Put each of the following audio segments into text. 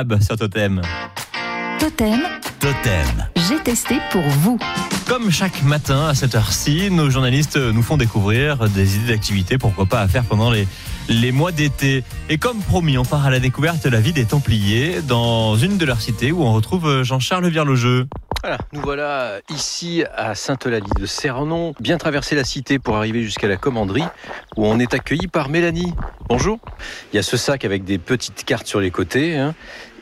Ah bah sur Totem. Totem, Totem. j'ai testé pour vous. Comme chaque matin à cette heure-ci, nos journalistes nous font découvrir des idées d'activités, pourquoi pas à faire pendant les, les mois d'été. Et comme promis, on part à la découverte de la vie des Templiers dans une de leurs cités où on retrouve Jean-Charles Virlogeux. Voilà, nous voilà ici à Sainte-Eulalie de Cernon, bien traverser la cité pour arriver jusqu'à la commanderie où on est accueilli par Mélanie. Bonjour. Il y a ce sac avec des petites cartes sur les côtés hein,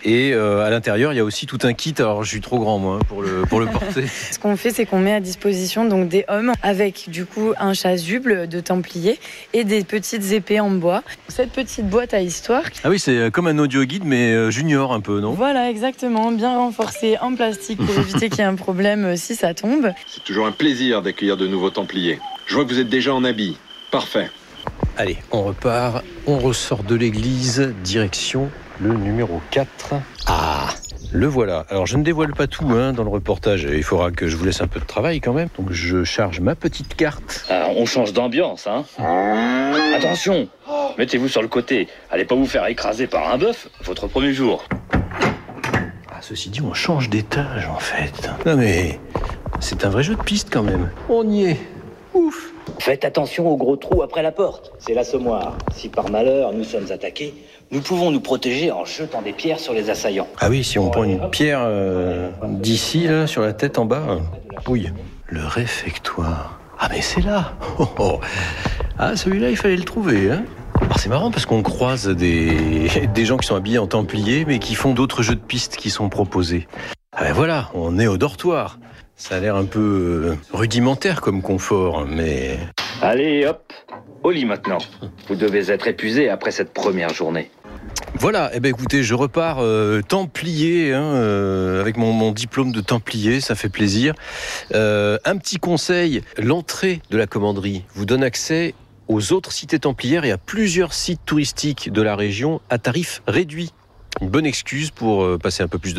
et euh, à l'intérieur il y a aussi tout un kit. Alors je suis trop grand moi hein, pour le, pour le porter. Ce qu'on fait, c'est qu'on met à disposition donc des hommes avec du coup un chasuble de templier et des petites épées en bois. Cette petite boîte à histoire. Ah oui, c'est comme un audio guide mais euh, junior un peu, non? Voilà, exactement, bien renforcé en plastique pour éviter qu'il y ait un problème euh, si ça tombe. C'est toujours un plaisir d'accueillir de nouveaux Templiers. Je vois que vous êtes déjà en habit. Parfait. Allez, on repart, on ressort de l'église, direction le numéro 4. Ah le voilà. Alors je ne dévoile pas tout hein, dans le reportage, il faudra que je vous laisse un peu de travail quand même. Donc je charge ma petite carte. Ah, on change d'ambiance, hein Attention Mettez-vous sur le côté. Allez pas vous faire écraser par un bœuf votre premier jour. Ah, ceci dit, on change d'étage en fait. Non mais c'est un vrai jeu de piste quand même. On y est. Ouf Faites attention au gros trou après la porte. C'est l'assommoir. Si par malheur nous sommes attaqués, nous pouvons nous protéger en jetant des pierres sur les assaillants. Ah oui, si on prend une pierre euh, d'ici, là, sur la tête en bas. euh, Oui. Le réfectoire. Ah mais c'est là Oh, oh. Ah celui-là, il fallait le trouver, hein alors c'est marrant parce qu'on croise des, des gens qui sont habillés en templier mais qui font d'autres jeux de pistes qui sont proposés. Ah ben voilà, on est au dortoir. Ça a l'air un peu euh, rudimentaire comme confort, mais Allez, hop Au lit maintenant. Vous devez être épuisé après cette première journée. Voilà, eh ben écoutez, je repars euh, templier hein, euh, avec mon, mon diplôme de templier, ça fait plaisir. Euh, un petit conseil, l'entrée de la commanderie vous donne accès aux autres cités templières et à plusieurs sites touristiques de la région à tarif réduit. Une bonne excuse pour passer un peu plus de